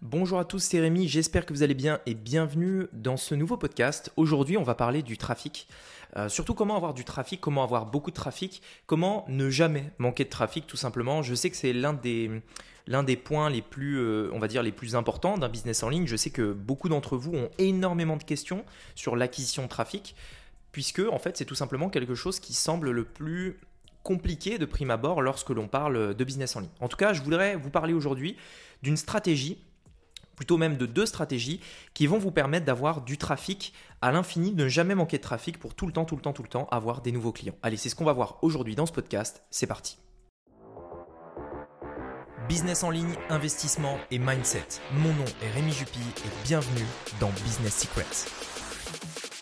Bonjour à tous, c'est Rémi, j'espère que vous allez bien et bienvenue dans ce nouveau podcast. Aujourd'hui, on va parler du trafic. Euh, surtout comment avoir du trafic, comment avoir beaucoup de trafic, comment ne jamais manquer de trafic tout simplement. Je sais que c'est l'un des, points les plus, euh, on va dire, les plus importants d'un business en ligne. Je sais que beaucoup d'entre vous ont énormément de questions sur l'acquisition de trafic, puisque en fait c'est tout simplement quelque chose qui semble le plus compliqué de prime abord lorsque l'on parle de business en ligne. En tout cas, je voudrais vous parler aujourd'hui d'une stratégie plutôt même de deux stratégies qui vont vous permettre d'avoir du trafic à l'infini, de ne jamais manquer de trafic pour tout le temps, tout le temps, tout le temps avoir des nouveaux clients. Allez, c'est ce qu'on va voir aujourd'hui dans ce podcast. C'est parti. Business en ligne, investissement et mindset. Mon nom est Rémi Jupy et bienvenue dans Business Secrets.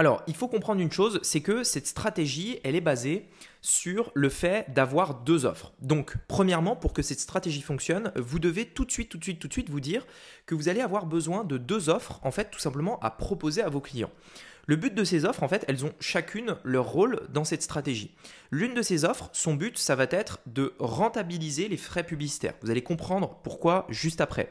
Alors, il faut comprendre une chose, c'est que cette stratégie, elle est basée sur le fait d'avoir deux offres. Donc, premièrement, pour que cette stratégie fonctionne, vous devez tout de suite, tout de suite, tout de suite vous dire que vous allez avoir besoin de deux offres, en fait, tout simplement à proposer à vos clients. Le but de ces offres, en fait, elles ont chacune leur rôle dans cette stratégie. L'une de ces offres, son but, ça va être de rentabiliser les frais publicitaires. Vous allez comprendre pourquoi juste après.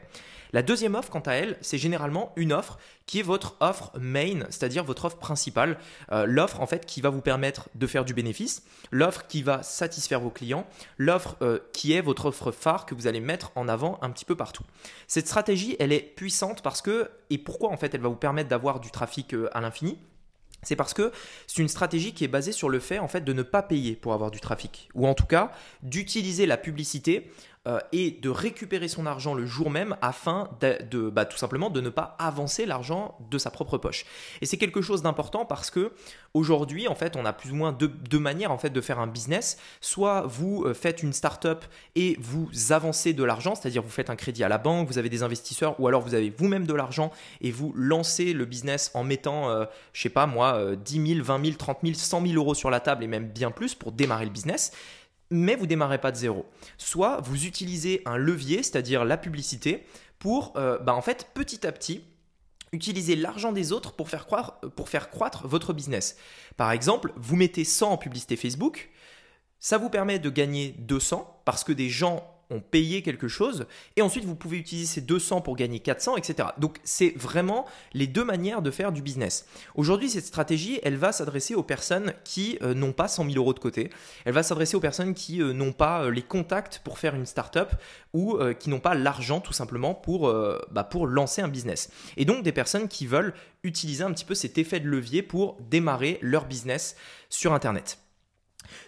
La deuxième offre, quant à elle, c'est généralement une offre qui est votre offre main, c'est-à-dire votre offre principale, euh, l'offre en fait qui va vous permettre de faire du bénéfice, l'offre qui va satisfaire vos clients, l'offre euh, qui est votre offre phare que vous allez mettre en avant un petit peu partout. Cette stratégie, elle est puissante parce que, et pourquoi en fait elle va vous permettre d'avoir du trafic euh, à l'infini? C'est parce que c'est une stratégie qui est basée sur le fait en fait de ne pas payer pour avoir du trafic. Ou en tout cas d'utiliser la publicité euh, et de récupérer son argent le jour même afin de, bah, tout simplement de ne pas avancer l'argent de sa propre poche. Et c'est quelque chose d'important parce que aujourd'hui, en fait, on a plus ou moins deux, manières en fait de faire un business. Soit vous euh, faites une start-up et vous avancez de l'argent, c'est-à-dire vous faites un crédit à la banque, vous avez des investisseurs, ou alors vous avez vous-même de l'argent et vous lancez le business en mettant, euh, je sais pas moi, 10 000, 20 000, 30 000, 100 000 euros sur la table et même bien plus pour démarrer le business mais vous démarrez pas de zéro. Soit vous utilisez un levier, c'est-à-dire la publicité, pour euh, bah, en fait petit à petit utiliser l'argent des autres pour faire, pour faire croître votre business. Par exemple, vous mettez 100 en publicité Facebook, ça vous permet de gagner 200 parce que des gens ont payé quelque chose, et ensuite vous pouvez utiliser ces 200 pour gagner 400, etc. Donc c'est vraiment les deux manières de faire du business. Aujourd'hui, cette stratégie, elle va s'adresser aux personnes qui euh, n'ont pas 100 000 euros de côté, elle va s'adresser aux personnes qui euh, n'ont pas euh, les contacts pour faire une startup ou qui n'ont pas l'argent tout simplement bah, pour lancer un business. Et donc des personnes qui veulent utiliser un petit peu cet effet de levier pour démarrer leur business sur Internet.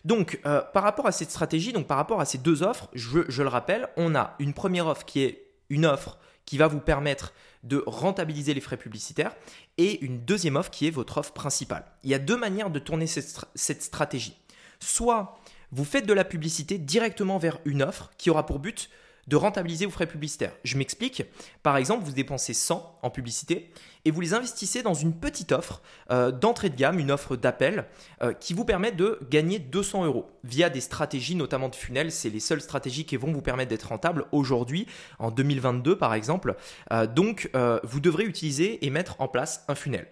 Donc, euh, par rapport à cette stratégie, donc par rapport à ces deux offres, je, le rappelle, on a une première offre qui est une offre qui va vous permettre de rentabiliser les frais publicitaires et une deuxième offre qui est votre offre principale. Il y a deux manières de tourner cette stratégie. Soit vous faites de la publicité directement vers une offre qui aura pour but de rentabiliser vos frais publicitaires. Je m'explique. Par exemple, vous dépensez 100 en publicité et vous les investissez dans une petite offre euh, d'entrée de gamme, une offre d'appel euh, qui vous permet de gagner 200 euros via des stratégies, notamment de funnel. C'est les seules stratégies qui vont vous permettre d'être rentable aujourd'hui, en 2022 par exemple. Euh, donc, vous devrez utiliser et mettre en place un funnel.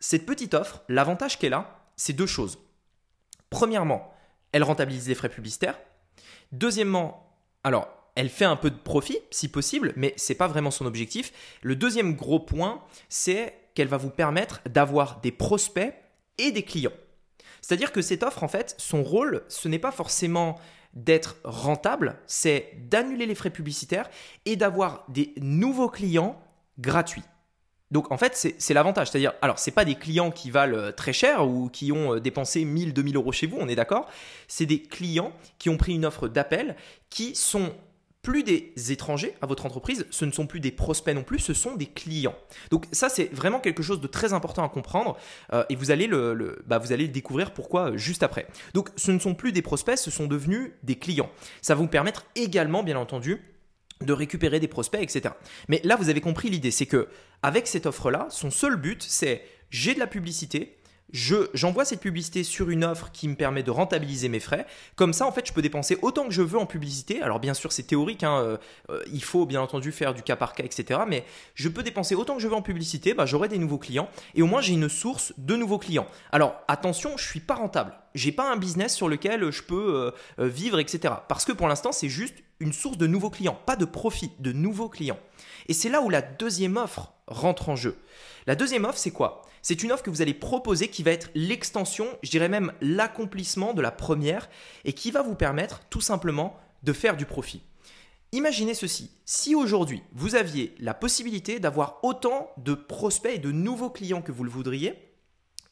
Cette petite offre, l'avantage qu'elle a, c'est deux choses. Premièrement, elle rentabilise les frais publicitaires. Deuxièmement, alors elle fait un peu de profit, si possible, mais ce n'est pas vraiment son objectif. Le deuxième gros point, c'est qu'elle va vous permettre d'avoir des prospects et des clients. C'est-à-dire que cette offre, en fait, son rôle, ce n'est pas forcément d'être rentable, c'est d'annuler les frais publicitaires et d'avoir des nouveaux clients gratuits. Donc en fait, c'est l'avantage. C'est-à-dire, alors, ce pas des clients qui valent euh, très cher ou qui ont euh, dépensé 1000, 2000 euros chez vous, on est d'accord C'est des clients qui ont pris une offre d'appel, qui sont plus des étrangers à votre entreprise, ce ne sont plus des prospects non plus, ce sont des clients. Donc ça, c'est vraiment quelque chose de très important à comprendre euh, et vous allez le, bah, vous allez découvrir pourquoi euh, juste après. Donc ce ne sont plus des prospects, ce sont devenus des clients. Ça va vous permettre également, bien entendu, de récupérer des prospects, etc. Mais là, vous avez compris l'idée, c'est que avec cette offre-là, son seul but, c'est j'ai de la publicité, j'envoie cette publicité sur une offre qui me permet de rentabiliser mes frais. Comme ça, en fait, je peux dépenser autant que je veux en publicité. Alors, bien sûr, c'est théorique. Hein, euh, euh, il faut bien entendu faire du cas par cas, etc. Mais je peux dépenser autant que je veux en publicité. Bah, J'aurai des nouveaux clients et au moins j'ai une source de nouveaux clients. Alors, attention, je suis pas rentable. J'ai pas un business sur lequel je peux euh, vivre, etc. Parce que pour l'instant, c'est juste une source de nouveaux clients, pas de profit, de nouveaux clients. Et c'est là où la deuxième offre rentre en jeu. La deuxième offre, c'est quoi? C'est une offre que vous allez proposer qui va être l'extension, je dirais même l'accomplissement de la première, et qui va vous permettre tout simplement de faire du profit. Imaginez ceci, si aujourd'hui vous aviez la possibilité d'avoir autant de prospects et de nouveaux clients que vous le voudriez,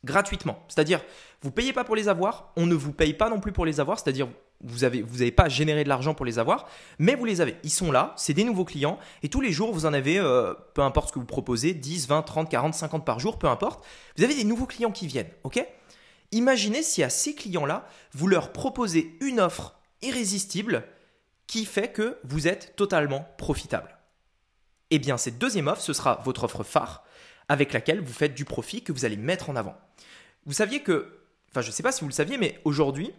gratuitement. C'est-à-dire, vous ne payez pas pour les avoir, on ne vous paye pas non plus pour les avoir, c'est-à-dire vous n'avez pas généré de l'argent pour les avoir, mais vous les avez. Ils sont là, c'est des nouveaux clients, et tous les jours, vous en avez, euh, peu importe ce que vous proposez, 10, 20, 30, 40, 50 par jour, peu importe, vous avez des nouveaux clients qui viennent, ok? Imaginez si à ces clients-là, vous leur proposez une offre irrésistible qui fait que vous êtes totalement profitable. Eh bien, cette deuxième offre, ce sera votre offre phare avec laquelle vous faites du profit que vous allez mettre en avant. Vous saviez que, enfin je ne sais pas si vous le saviez, mais aujourd'hui,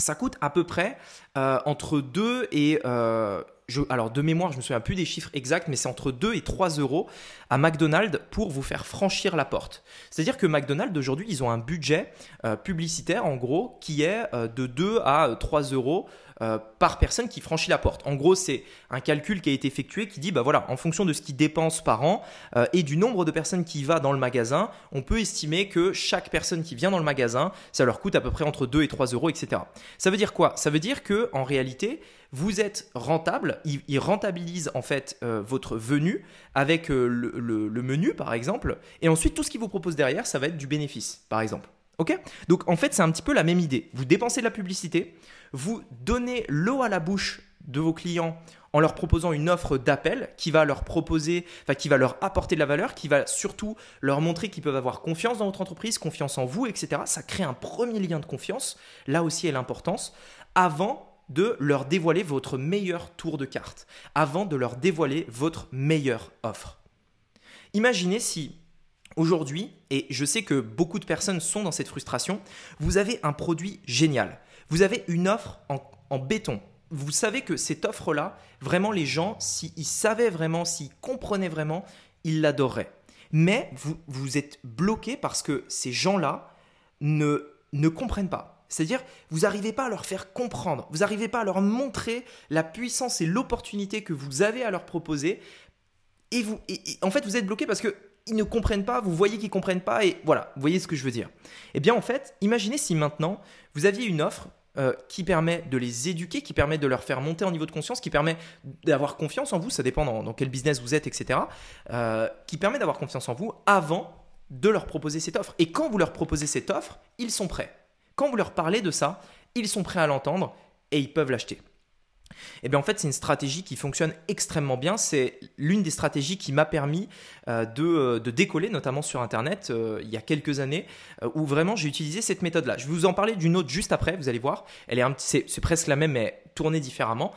ça coûte à peu près euh, entre 2 et... Euh, alors de mémoire, je me souviens plus des chiffres exacts, mais c'est entre 2 et 3 euros à McDonald's pour vous faire franchir la porte. C'est-à-dire que McDonald's aujourd'hui, ils ont un budget euh, publicitaire en gros qui est de 2 à 3 euros euh, par personne qui franchit la porte. En gros, c'est un calcul qui a été effectué qui dit, bah voilà, en fonction de ce qu'ils dépensent par an euh, et du nombre de personnes qui va dans le magasin, on peut estimer que chaque personne qui vient dans le magasin, ça leur coûte à peu près entre 2 et 3 euros, etc. Ça veut dire quoi? Ça veut dire que en réalité, vous êtes rentable, il, rentabilise en fait euh, votre venue avec le, le, menu par exemple, et ensuite tout ce qu'il vous propose derrière, ça va être du bénéfice par exemple. Ok Donc en fait, c'est un petit peu la même idée. Vous dépensez de la publicité, vous donnez l'eau à la bouche de vos clients en leur proposant une offre d'appel qui va leur proposer, enfin qui va leur apporter de la valeur, qui va surtout leur montrer qu'ils peuvent avoir confiance dans votre entreprise, confiance en vous, etc. Ça crée un premier lien de confiance. Là aussi est l'importance. Avant de leur dévoiler votre meilleur tour de carte, avant de leur dévoiler votre meilleure offre. Imaginez si Aujourd'hui, et je sais que beaucoup de personnes sont dans cette frustration, vous avez un produit génial. Vous avez une offre en, béton. Vous savez que cette offre-là, vraiment les gens, s'ils savaient vraiment, s'ils comprenaient vraiment, ils l'adoreraient. Mais vous, vous êtes bloqué parce que ces gens-là ne, ne comprennent pas. C'est-à-dire, vous n'arrivez pas à leur faire comprendre, vous n'arrivez pas à leur montrer la puissance et l'opportunité que vous avez à leur proposer. Et vous, en fait, vous êtes bloqué parce que ils ne comprennent pas, vous voyez qu'ils comprennent pas, et voilà, vous voyez ce que je veux dire. Eh bien, en fait, imaginez si maintenant vous aviez une offre euh, qui permet de les éduquer, qui permet de leur faire monter en niveau de conscience, qui permet d'avoir confiance en vous, ça dépend dans, quel business vous êtes, etc., euh, qui permet d'avoir confiance en vous avant de leur proposer cette offre. Et quand vous leur proposez cette offre, ils sont prêts. Quand vous leur parlez de ça, ils sont prêts à l'entendre et ils peuvent l'acheter. Eh bien, en fait, c'est une stratégie qui fonctionne extrêmement bien. C'est l'une des stratégies qui m'a permis euh, euh, de, décoller, notamment sur Internet, euh, il y a quelques années, où vraiment j'ai utilisé cette méthode-là. Je vais vous en parler d'une autre juste après, vous allez voir. Elle est, c'est, presque la même, mais tournée différemment.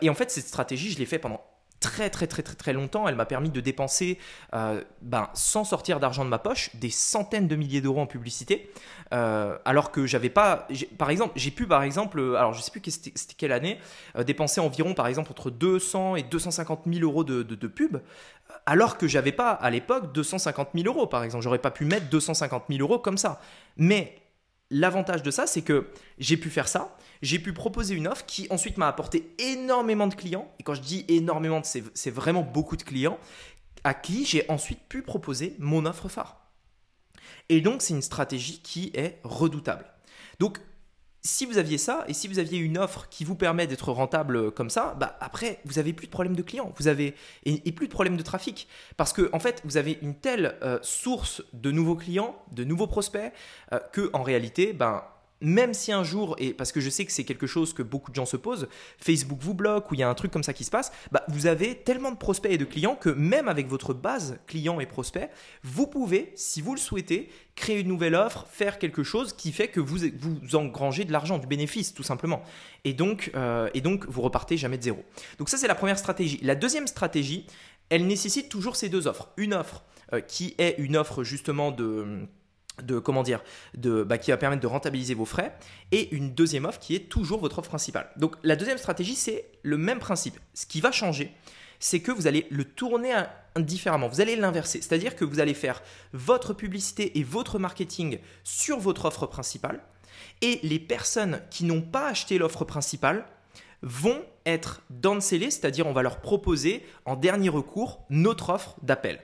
et en fait, cette stratégie, je l'ai fait pendant très très très très très longtemps. Elle m'a permis de dépenser, euh, ben, sans sortir d'argent de ma poche, des centaines de milliers d'euros en publicité. Euh, alors que j'avais pas, par exemple, j'ai pu par exemple, euh, alors je sais plus c'était quelle année, dépenser environ par exemple entre 200 et 250 000 euros de, de, de pub. Alors que j'avais pas à l'époque 250 000 euros par exemple, j'aurais pas pu mettre 250 000 euros comme ça. Mais L'avantage de ça, c'est que j'ai pu faire ça, j'ai pu proposer une offre qui ensuite m'a apporté énormément de clients. Et quand je dis énormément, c'est vraiment beaucoup de clients à qui j'ai ensuite pu proposer mon offre phare. Et donc, c'est une stratégie qui est redoutable. Donc, si vous aviez ça et si vous aviez une offre qui vous permet d'être rentable comme ça, bah après vous avez plus de problème de clients, vous avez et, plus de problème de trafic. Parce que fait vous avez une telle euh, source de nouveaux clients, de nouveaux prospects euh, que en réalité ben même si un jour, et parce que je sais que c'est quelque chose que beaucoup de gens se posent, Facebook vous bloque ou il y a un truc comme ça qui se passe, bah vous avez tellement de prospects et de clients que même avec votre base clients et prospects, vous pouvez, si vous le souhaitez, créer une nouvelle offre, faire quelque chose qui fait que vous, vous engrangez de l'argent, du bénéfice tout simplement. Et donc, euh, et vous repartez jamais de zéro. Donc ça c'est la première stratégie. La deuxième stratégie, elle nécessite toujours ces deux offres. Une offre euh, qui est une offre justement de de comment dire de bah, qui va permettre de rentabiliser vos frais et une deuxième offre qui est toujours votre offre principale. Donc la deuxième stratégie c'est le même principe. Ce qui va changer, c'est que vous allez le tourner différemment. Vous allez l'inverser, c'est-à-dire que vous allez faire votre publicité et votre marketing sur votre offre principale et les personnes qui n'ont pas acheté l'offre principale vont être downsellées, c'est-à-dire on va leur proposer en dernier recours notre offre d'appel.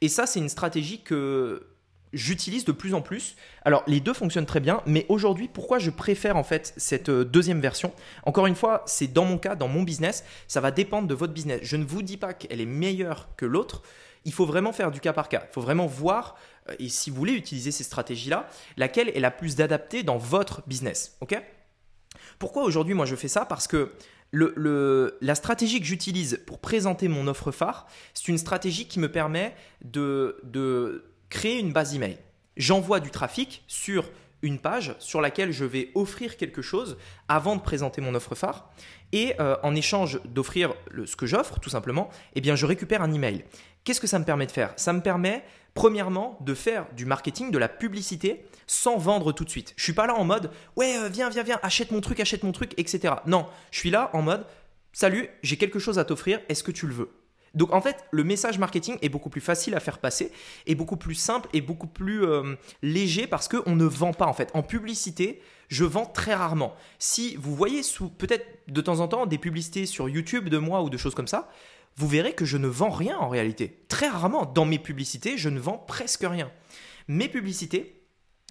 Et ça, c'est une stratégie que j'utilise de plus en plus. Alors les deux fonctionnent très bien, mais aujourd'hui pourquoi je préfère en fait cette euh, deuxième version? Encore une fois, c'est dans mon cas, dans mon business, ça va dépendre de votre business. Je ne vous dis pas qu'elle est meilleure que l'autre. Il faut vraiment faire du cas par cas. Il faut vraiment voir euh, et si vous voulez utiliser ces stratégies-là, laquelle est la plus adaptée dans votre business. Ok? Pourquoi aujourd'hui moi je fais ça? Parce que la stratégie que j'utilise pour présenter mon offre phare, c'est une stratégie qui me permet de créer une base email. J'envoie du trafic sur une page sur laquelle je vais offrir quelque chose avant de présenter mon offre phare. Et euh, en échange d'offrir ce que j'offre, tout simplement, eh bien, je récupère un email. Qu'est-ce que ça me permet de faire? Ça me permet, premièrement, de faire du marketing, de la publicité, sans vendre tout de suite. Je suis pas là en mode, ouais, euh, viens, viens, viens, achète mon truc, achète mon truc, etc. Non, je suis là en mode, salut, j'ai quelque chose à t'offrir, est-ce que tu le veux? Donc en fait, le message marketing est beaucoup plus facile à faire passer, est beaucoup plus simple et beaucoup plus euh, léger parce qu'on ne vend pas en fait. En publicité, je vends très rarement. Si vous voyez peut-être de temps en temps des publicités sur YouTube de moi ou de choses comme ça, vous verrez que je ne vends rien en réalité. Très rarement, dans mes publicités, je ne vends presque rien. Mes publicités,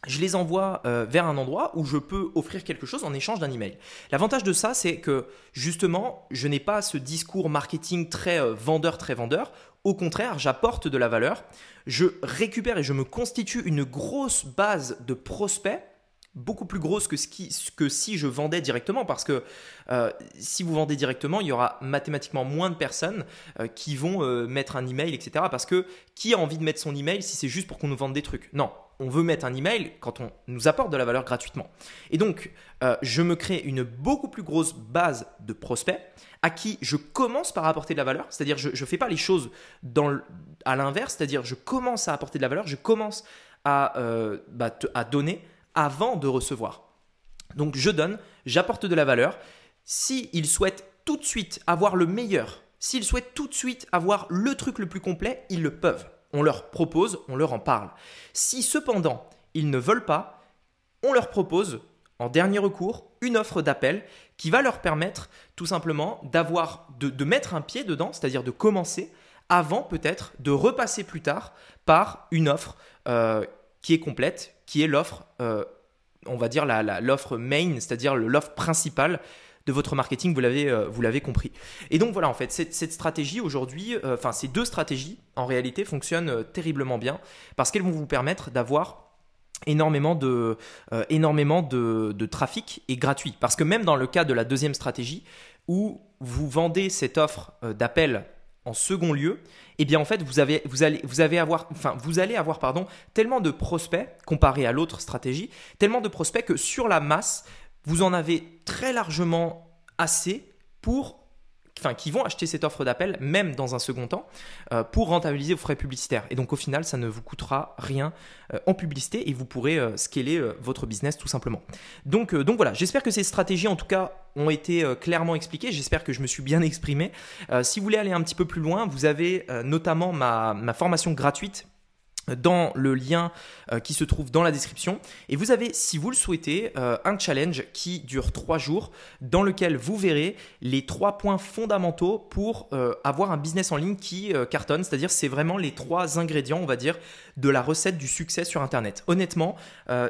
je les envoie euh, vers un endroit où je peux offrir quelque chose en échange d'un email. L'avantage de ça, c'est que justement, je n'ai pas ce discours marketing très euh, vendeur, très vendeur. Au contraire, j'apporte de la valeur. Je récupère et je me constitue une grosse base de prospects beaucoup plus grosse que, ce que si je vendais directement parce que euh, si vous vendez directement, il y aura mathématiquement moins de personnes qui vont mettre un email, etc. Parce que qui a envie de mettre son email si c'est juste pour qu'on nous vende des trucs? Non, on veut mettre un email quand on nous apporte de la valeur gratuitement. Et donc, euh, je me crée une beaucoup plus grosse base de prospects à qui je commence par apporter de la valeur, c'est-à-dire je ne fais pas les choses dans à l'inverse, c'est-à-dire je commence à apporter de la valeur, je commence à, euh, bah, à donner avant de recevoir. Donc je donne, j'apporte de la valeur. S'ils souhaitent tout de suite avoir le meilleur, s'ils souhaitent tout de suite avoir le truc le plus complet, ils le peuvent on leur propose, on leur en parle. Si cependant ils ne veulent pas, on leur propose, en dernier recours, une offre d'appel qui va leur permettre tout simplement d'avoir, de, mettre un pied dedans, c'est-à-dire de commencer avant peut-être de repasser plus tard par une offre euh, qui est complète, qui est l'offre, euh, on va dire l'offre main, c'est-à-dire l'offre principale de votre marketing, vous l'avez, euh, vous l'avez compris. Et donc voilà, en fait, cette, stratégie aujourd'hui, euh, enfin ces deux stratégies, en réalité, fonctionnent euh, terriblement bien parce qu'elles vont vous permettre d'avoir énormément de, énormément de, trafic et gratuit. Parce que même dans le cas de la deuxième stratégie, où vous vendez cette offre d'appel en second lieu, eh bien en fait vous avez vous allez vous avez avoir enfin vous allez avoir pardon tellement de prospects comparé à l'autre stratégie, tellement de prospects que sur la masse vous en avez très largement assez pour Enfin, qui vont acheter cette offre d'appel, même dans un second temps, euh, pour rentabiliser vos frais publicitaires. Et donc au final, ça ne vous coûtera rien euh, en publicité et vous pourrez euh, scaler votre business tout simplement. Donc, donc voilà, j'espère que ces stratégies en tout cas ont été clairement expliquées, j'espère que je me suis bien exprimé. si vous voulez aller un petit peu plus loin, vous avez notamment ma, ma formation gratuite dans le lien euh, qui se trouve dans la description. Et vous avez, si vous le souhaitez, euh, un challenge qui dure trois jours dans lequel vous verrez les trois points fondamentaux pour euh, avoir un business en ligne qui cartonne. C'est-à-dire, c'est vraiment les trois ingrédients, on va dire, de la recette du succès sur Internet. Honnêtement,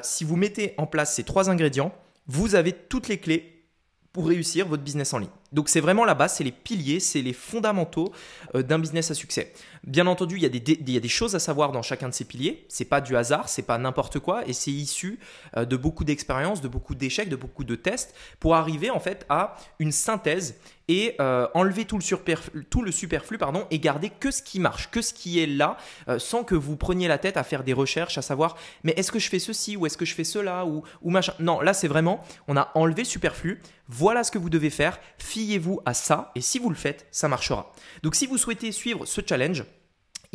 si vous mettez en place ces trois ingrédients, vous avez toutes les clés pour réussir votre business en ligne. Donc c'est vraiment la base, c'est les piliers, c'est les fondamentaux d'un business à succès. Bien entendu, il y, a des, il y, a des, choses à savoir dans chacun de ces piliers. C'est pas du hasard, c'est pas n'importe quoi, et c'est issu euh, de beaucoup d'expériences, de beaucoup d'échecs, de beaucoup de tests, pour arriver en fait à une synthèse et euh, enlever tout le, superflu, pardon, et garder que ce qui marche, que ce qui est là, euh, sans que vous preniez la tête à faire des recherches, à savoir mais est-ce que je fais ceci ou est-ce que je fais cela ou, machin. Non, là c'est vraiment, on a enlevé le superflu, voilà ce que vous devez faire, fiez-vous à ça, et si vous le faites, ça marchera. Donc si vous souhaitez suivre ce challenge,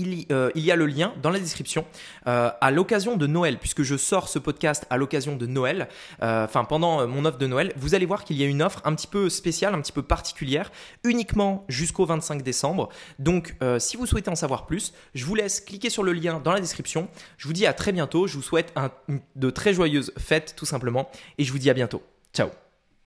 euh, il, y a le lien dans la description. Euh, à l'occasion de Noël, puisque je sors ce podcast à l'occasion de Noël, euh, enfin pendant mon offre de Noël, vous allez voir qu'il y a une offre un petit peu spéciale, un petit peu particulière, uniquement jusqu'au 25 décembre. Donc si vous souhaitez en savoir plus, je vous laisse cliquer sur le lien dans la description. Je vous dis à très bientôt, je vous souhaite de très joyeuses fêtes tout simplement, et je vous dis à bientôt. Ciao